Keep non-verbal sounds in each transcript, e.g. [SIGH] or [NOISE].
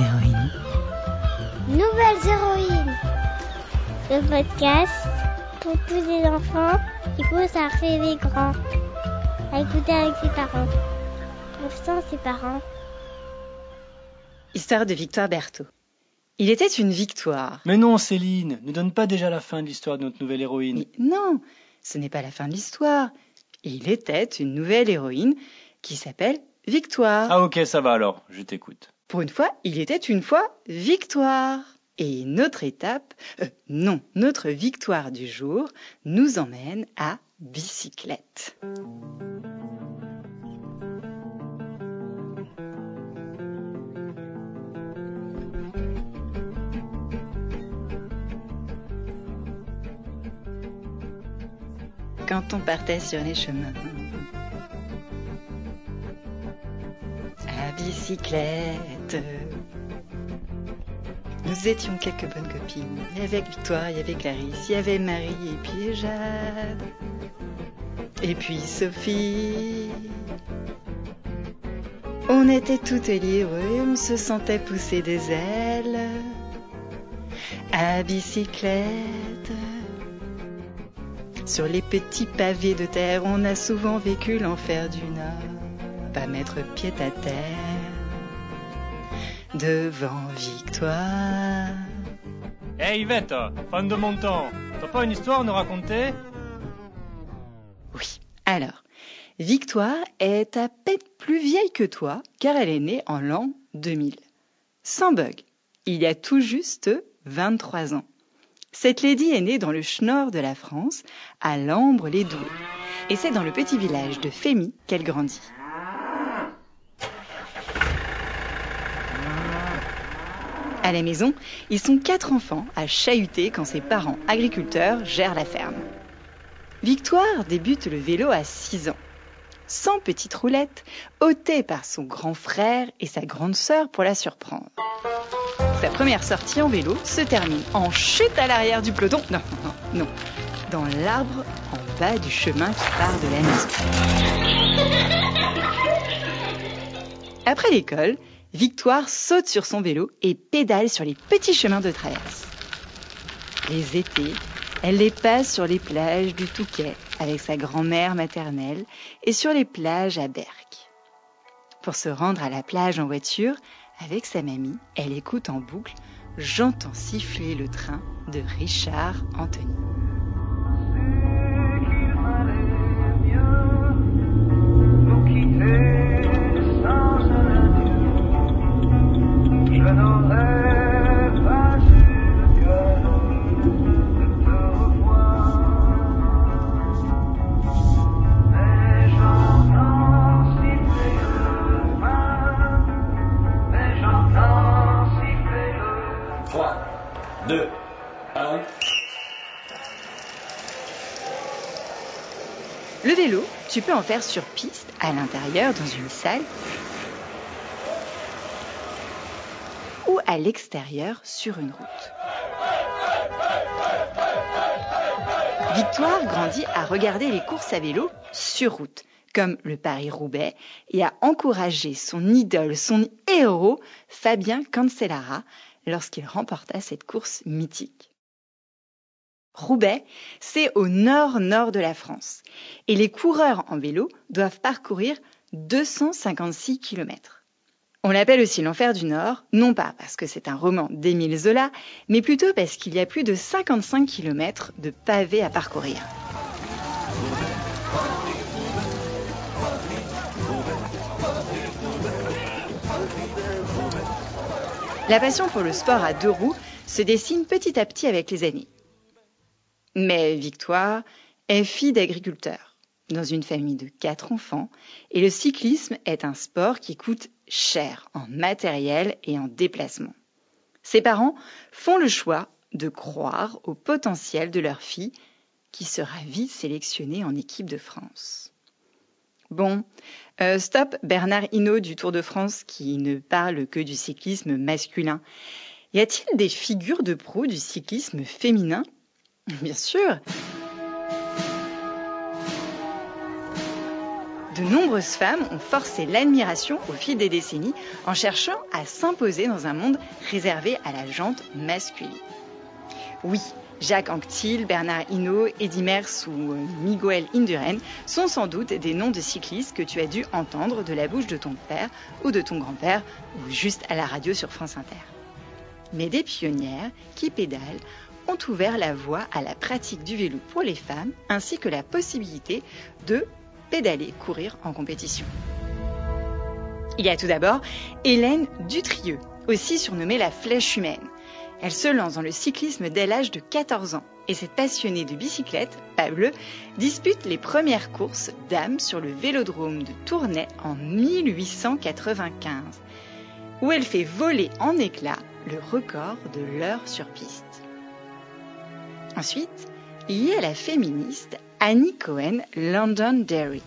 héroïnes. Nouvelles héroïnes. Le podcast pour tous les enfants qui poussent à rêver grand. À écouter avec ses parents. Ou sans ses parents. Histoire de Victoire Berthaud. Il était une victoire. Mais non, Céline, ne donne pas déjà la fin de l'histoire de notre nouvelle héroïne. Mais non, ce n'est pas la fin de l'histoire. Il était une nouvelle héroïne qui s'appelle Victoire. Ah ok, ça va alors, je t'écoute. Pour une fois, il était une fois Victoire. Et notre étape, euh, non, notre victoire du jour nous emmène à bicyclette. Quand on partait sur les chemins bicyclette. Nous étions quelques bonnes copines. Il y avait Victoire, il y avait Clarisse, il y avait Marie et puis Jade. Et puis Sophie. On était toutes livrées, on se sentait pousser des ailes. À bicyclette. Sur les petits pavés de terre, on a souvent vécu l'enfer du. Pas mettre pied à terre devant Victoire. Hé Yvette, fan de mon temps, t'as pas une histoire à nous raconter? Oui, alors, Victoire est à peine plus vieille que toi, car elle est née en l'an 2000. Sans bug, il y a tout juste 23 ans. Cette lady est née dans le schnorr de la France, à Lambre-les-Doués. Et c'est dans le petit village de Fémy qu'elle grandit. À la maison, ils sont quatre enfants à chahuter quand ses parents agriculteurs gèrent la ferme. Victoire débute le vélo à 6 ans. Sans petite roulette, ôtée par son grand frère et sa grande sœur pour la surprendre. Sa première sortie en vélo se termine en chute à l'arrière du peloton. Non, non, non. Dans l'arbre en bas du chemin qui part de la maison. Après l'école, Victoire saute sur son vélo et pédale sur les petits chemins de traverse. Les étés, elle les passe sur les plages du Touquet avec sa grand-mère maternelle et sur les plages à Berck. Pour se rendre à la plage en voiture, avec sa mamie, elle écoute en boucle J'entends siffler le train de Richard Anthony. Tu peux en faire sur piste, à l'intérieur, dans une salle, ou à l'extérieur, sur une route. Victoire grandit à regarder les courses à vélo sur route, comme le Paris-Roubaix, et à encourager son idole, son héros, Fabien Cancellara, lorsqu'il remporta cette course mythique. Roubaix, c'est au nord-nord de la France. Et les coureurs en vélo doivent parcourir 256 km. On l'appelle aussi l'enfer du Nord, non pas parce que c'est un roman d'Émile Zola, mais plutôt parce qu'il y a plus de 55 km de pavés à parcourir. La passion pour le sport à deux roues se dessine petit à petit avec les années. Mais Victoire est fille d'agriculteur dans une famille de quatre enfants et le cyclisme est un sport qui coûte cher en matériel et en déplacement. Ses parents font le choix de croire au potentiel de leur fille qui sera vite sélectionnée en équipe de France. Bon, euh, stop Bernard Hinault du Tour de France qui ne parle que du cyclisme masculin. Y a-t-il des figures de proue du cyclisme féminin Bien sûr. de nombreuses femmes ont forcé l'admiration au fil des décennies en cherchant à s'imposer dans un monde réservé à la jante masculine. Oui, Jacques Anquetil, Bernard Hinault, Eddy Merckx ou euh, Miguel Indurain sont sans doute des noms de cyclistes que tu as dû entendre de la bouche de ton père ou de ton grand-père ou juste à la radio sur France Inter. Mais des pionnières qui pédalent ont ouvert la voie à la pratique du vélo pour les femmes ainsi que la possibilité de pédaler, courir en compétition. Il y a tout d'abord Hélène Dutrieux, aussi surnommée la flèche humaine. Elle se lance dans le cyclisme dès l'âge de 14 ans et cette passionnée de bicyclette, pas dispute les premières courses d'âme sur le vélodrome de Tournai en 1895, où elle fait voler en éclats le record de l'heure sur piste. Ensuite, y a la féministe Annie Cohen London Derry.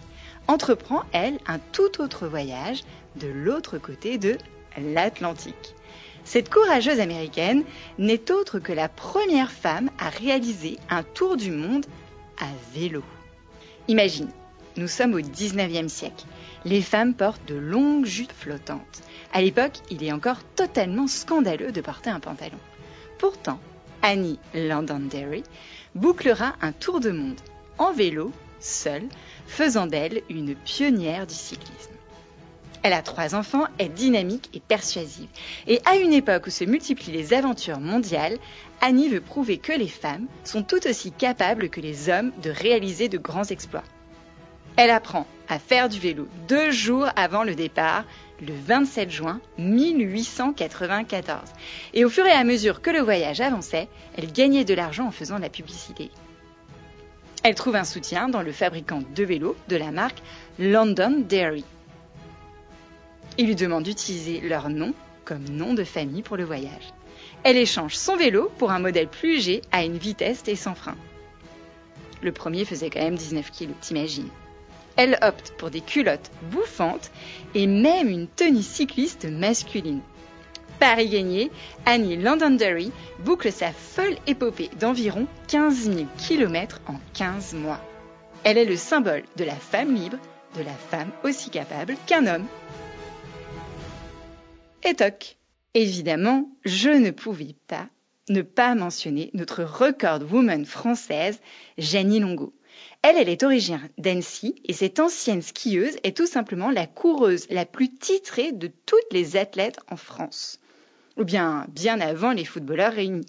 Entreprend, elle, un tout autre voyage de l'autre côté de l'Atlantique. Cette courageuse américaine n'est autre que la première femme à réaliser un tour du monde à vélo. Imagine, nous sommes au 19e siècle. Les femmes portent de longues jupes flottantes. À l'époque, il est encore totalement scandaleux de porter un pantalon. Pourtant, Annie Londonderry bouclera un tour de monde en vélo, seule, faisant d'elle une pionnière du cyclisme. Elle a trois enfants, est dynamique et persuasive. Et à une époque où se multiplient les aventures mondiales, Annie veut prouver que les femmes sont tout aussi capables que les hommes de réaliser de grands exploits. Elle apprend à faire du vélo deux jours avant le départ, le 27 juin 1894. Et au fur et à mesure que le voyage avançait, elle gagnait de l'argent en faisant de la publicité. Elle trouve un soutien dans le fabricant de vélos de la marque London Dairy. Il lui demande d'utiliser leur nom comme nom de famille pour le voyage. Elle échange son vélo pour un modèle plus léger à une vitesse et sans frein. Le premier faisait quand même 19 kg, t'imagines. Elle opte pour des culottes bouffantes et même une tenue cycliste masculine. Paris gagné, Annie Londonderry boucle sa folle épopée d'environ 15 000 km en 15 mois. Elle est le symbole de la femme libre, de la femme aussi capable qu'un homme et toc. Évidemment, je ne pouvais pas ne pas mentionner notre record woman française, Jenny Longo. Elle, est originaire d'Annecy et cette ancienne skieuse est tout simplement la coureuse la plus titrée de toutes les athlètes en France. Ou bien bien avant les footballeurs réunis.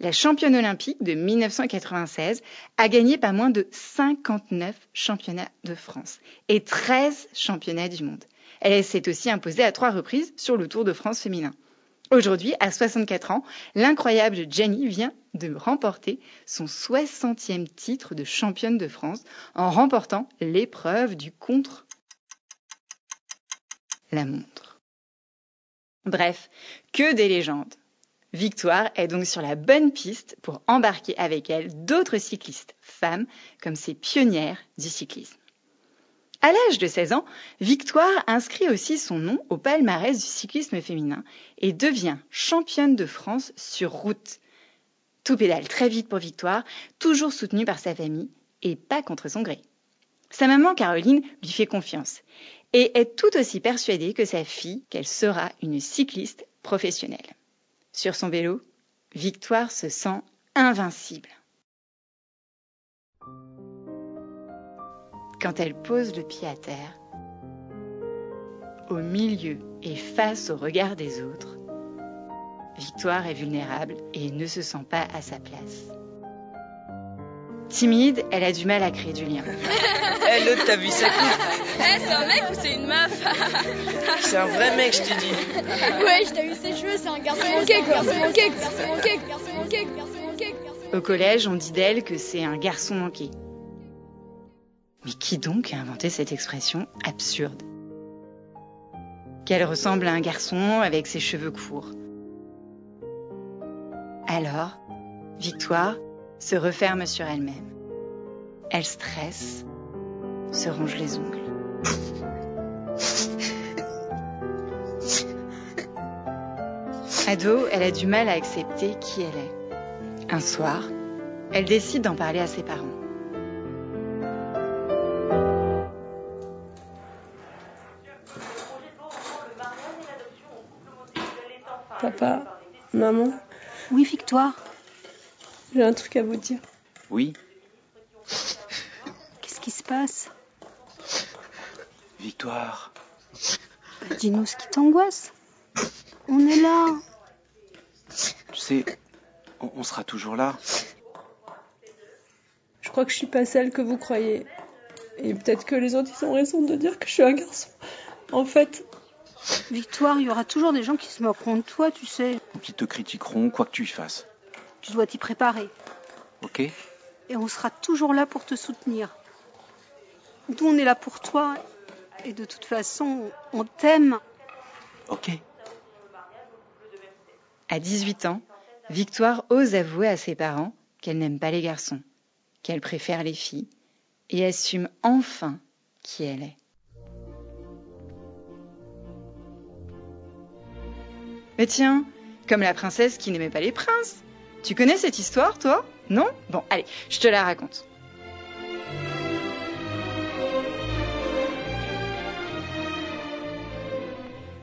La championne olympique de 1996 a gagné pas moins de 59 championnats de France et 13 championnats du monde. Elle s'est aussi imposée à trois reprises sur le Tour de France féminin. Aujourd'hui, à 64 ans, l'incroyable Jenny vient de remporter son 60e titre de championne de France en remportant l'épreuve du contre la montre. Bref, que des légendes. Victoire est donc sur la bonne piste pour embarquer avec elle d'autres cyclistes femmes comme ces pionnières du cyclisme. À l'âge de 16 ans, Victoire inscrit aussi son nom au palmarès du cyclisme féminin et devient championne de France sur route. Tout pédale très vite pour Victoire, toujours soutenue par sa famille et pas contre son gré. Sa maman Caroline lui fait confiance et est tout aussi persuadée que sa fille qu'elle sera une cycliste professionnelle. Sur son vélo, Victoire se sent invincible. Quand elle pose le pied à terre, au milieu et face au regard des autres, Victoire est vulnérable et ne se sent pas à sa place. Timide, elle a du mal à créer du lien. Hé, [LAUGHS] l'autre, t'as vu sa coupe [LAUGHS] Eh, c'est un mec ou c'est une meuf? [LAUGHS] C'est un vrai mec, je te dis. Ouais, t'as vu ses cheveux, c'est un garçon manqué, quoi. Garçon manqué, garçon manqué, garçon manqué, garçon manqué. Au collège, on dit d'elle que c'est un garçon manqué. Mais qui donc a inventé cette expression absurde? Qu'elle ressemble à un garçon avec ses cheveux courts. Alors, Victoire se referme sur elle-même. Elle stresse, se ronge les ongles. Ado, elle a du mal à accepter qui elle est. Un soir, elle décide d'en parler à ses parents. Papa, maman, Oui, Victoire, j'ai un truc à vous dire. Oui, [LAUGHS] qu'est-ce qui se passe? Victoire. Bah, Dis-nous ce qui t'angoisse. On est là. Tu sais, on, on sera toujours là. Je crois que je suis pas celle que vous croyez. Et peut-être que les autres, ils ont raison de dire que je suis un garçon. En fait, Victoire, il y aura toujours des gens qui se moqueront de toi, tu sais. Ou qui te critiqueront, quoi que tu y fasses. Tu dois t'y préparer. Ok Et on sera toujours là pour te soutenir. Nous, on est là pour toi. Et de toute façon, on t'aime. Ok. À 18 ans, Victoire ose avouer à ses parents qu'elle n'aime pas les garçons, qu'elle préfère les filles, et assume enfin qui elle est. Mais tiens, comme la princesse qui n'aimait pas les princes. Tu connais cette histoire, toi? Non? Bon, allez, je te la raconte.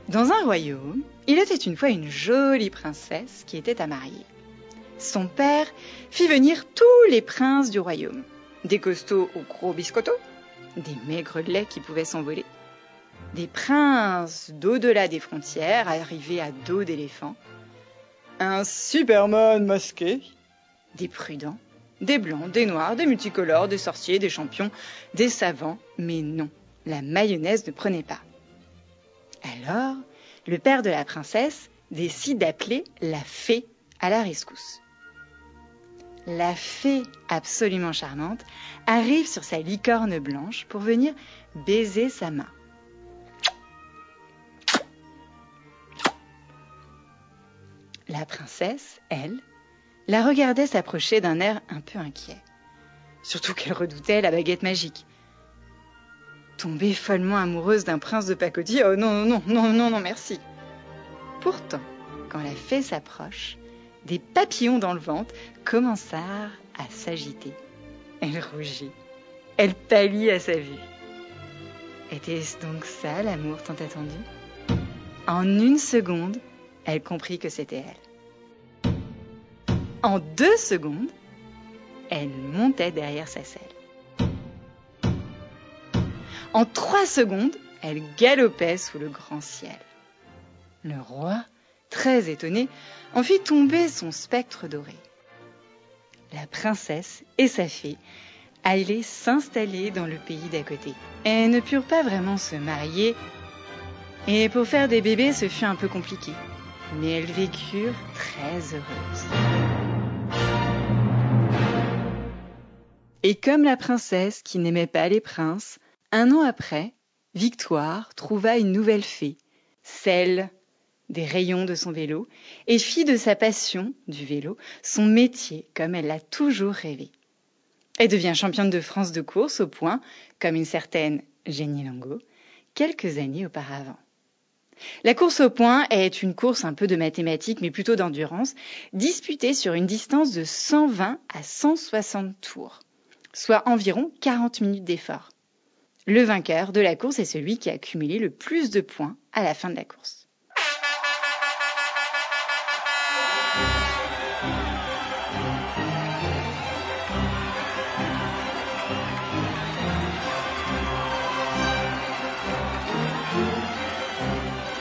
Dans un royaume, il était une fois une jolie princesse qui était à marier. Son père fit venir tous les princes du royaume, des costauds aux gros biscottos, des maigres laits qui pouvaient s'envoler, des princes d'au-delà des frontières arrivés à dos d'éléphant, un superman masqué, des prudents, des blancs, des noirs, des multicolores, des sorciers, des champions, des savants, mais non, la mayonnaise ne prenait pas. Alors, le père de la princesse décide d'appeler la fée à la rescousse. La fée, absolument charmante, arrive sur sa licorne blanche pour venir baiser sa main. La princesse, elle, la regardait s'approcher d'un air un peu inquiet. Surtout qu'elle redoutait la baguette magique. Tombée follement amoureuse d'un prince de pacotille, oh non, non, non, non, non, merci. Pourtant, quand la fée s'approche, des papillons dans le ventre commencèrent à s'agiter. Elle rougit. Elle pâlit à sa vue. Était-ce donc ça l'amour tant attendu? En une seconde, elle comprit que c'était elle. En deux secondes, elle montait derrière sa selle. En trois secondes, elle galopait sous le grand ciel. Le roi, très étonné, en fit tomber son spectre doré. La princesse et sa fée allaient s'installer dans le pays d'à côté. Elles ne purent pas vraiment se marier, et pour faire des bébés, ce fut un peu compliqué. Mais elles vécurent très heureuses. Et comme la princesse qui n'aimait pas les princes, un an après, Victoire trouva une nouvelle fée, celle des rayons de son vélo, et fit de sa passion du vélo son métier comme elle l'a toujours rêvé. Elle devient championne de France de course au point, comme une certaine Jenny Lango, quelques années auparavant. La course au point est une course un peu de mathématiques, mais plutôt d'endurance, disputée sur une distance de 120 à 160 tours, soit environ 40 minutes d'effort. Le vainqueur de la course est celui qui a cumulé le plus de points à la fin de la course.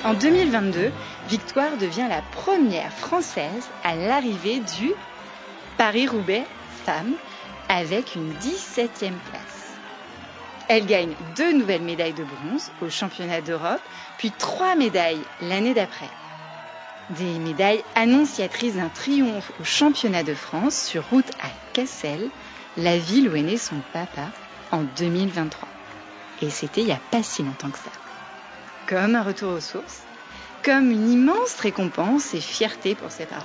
En 2022, Victoire devient la première Française à l'arrivée du Paris-Roubaix Femmes avec une 17e place. Elle gagne deux nouvelles médailles de bronze au championnat d'Europe, puis trois médailles l'année d'après. Des médailles annonciatrices d'un triomphe au championnat de France sur route à Cassel, la ville où est né son papa, en 2023. Et c'était il n'y a pas si longtemps que ça. Comme un retour aux sources, comme une immense récompense et fierté pour ses parents.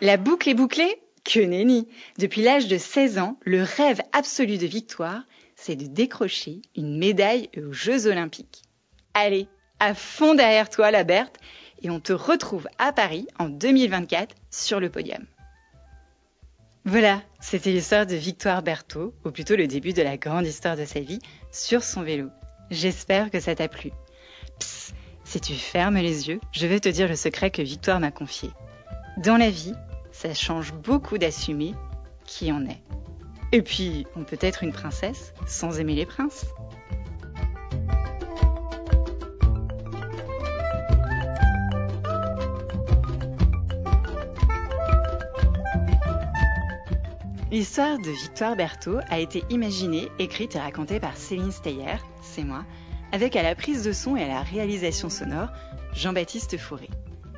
La boucle est bouclée Que nenni Depuis l'âge de 16 ans, le rêve absolu de Victoire, c'est de décrocher une médaille aux Jeux Olympiques. Allez, à fond derrière toi la Berthe, et on te retrouve à Paris en 2024 sur le podium. Voilà, c'était l'histoire de Victoire Berthaud, ou plutôt le début de la grande histoire de sa vie, sur son vélo. J'espère que ça t'a plu. Psst, si tu fermes les yeux, je vais te dire le secret que Victoire m'a confié. Dans la vie, ça change beaucoup d'assumer qui on est. Et puis, on peut être une princesse sans aimer les princes. L'histoire de Victoire Berthaud a été imaginée, écrite et racontée par Céline Steyer, c'est moi, avec à la prise de son et à la réalisation sonore Jean-Baptiste Fauré.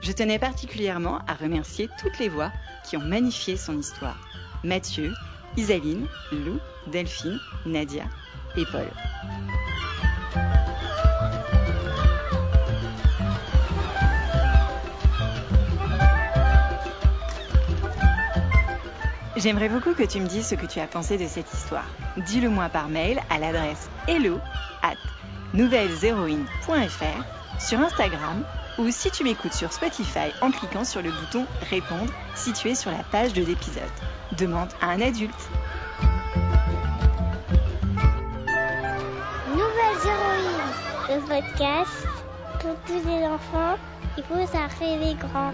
Je tenais particulièrement à remercier toutes les voix qui ont magnifié son histoire. Mathieu, Isaline, Lou, Delphine, Nadia et Paul. J'aimerais beaucoup que tu me dises ce que tu as pensé de cette histoire. Dis-le moi par mail à l'adresse hello at nouvelleshéroïnes.fr, sur Instagram ou si tu m'écoutes sur Spotify en cliquant sur le bouton Répondre situé sur la page de l'épisode. Demande à un adulte. Nouvelles héroïnes, le podcast pour tous les enfants, il faut ça rêver grand.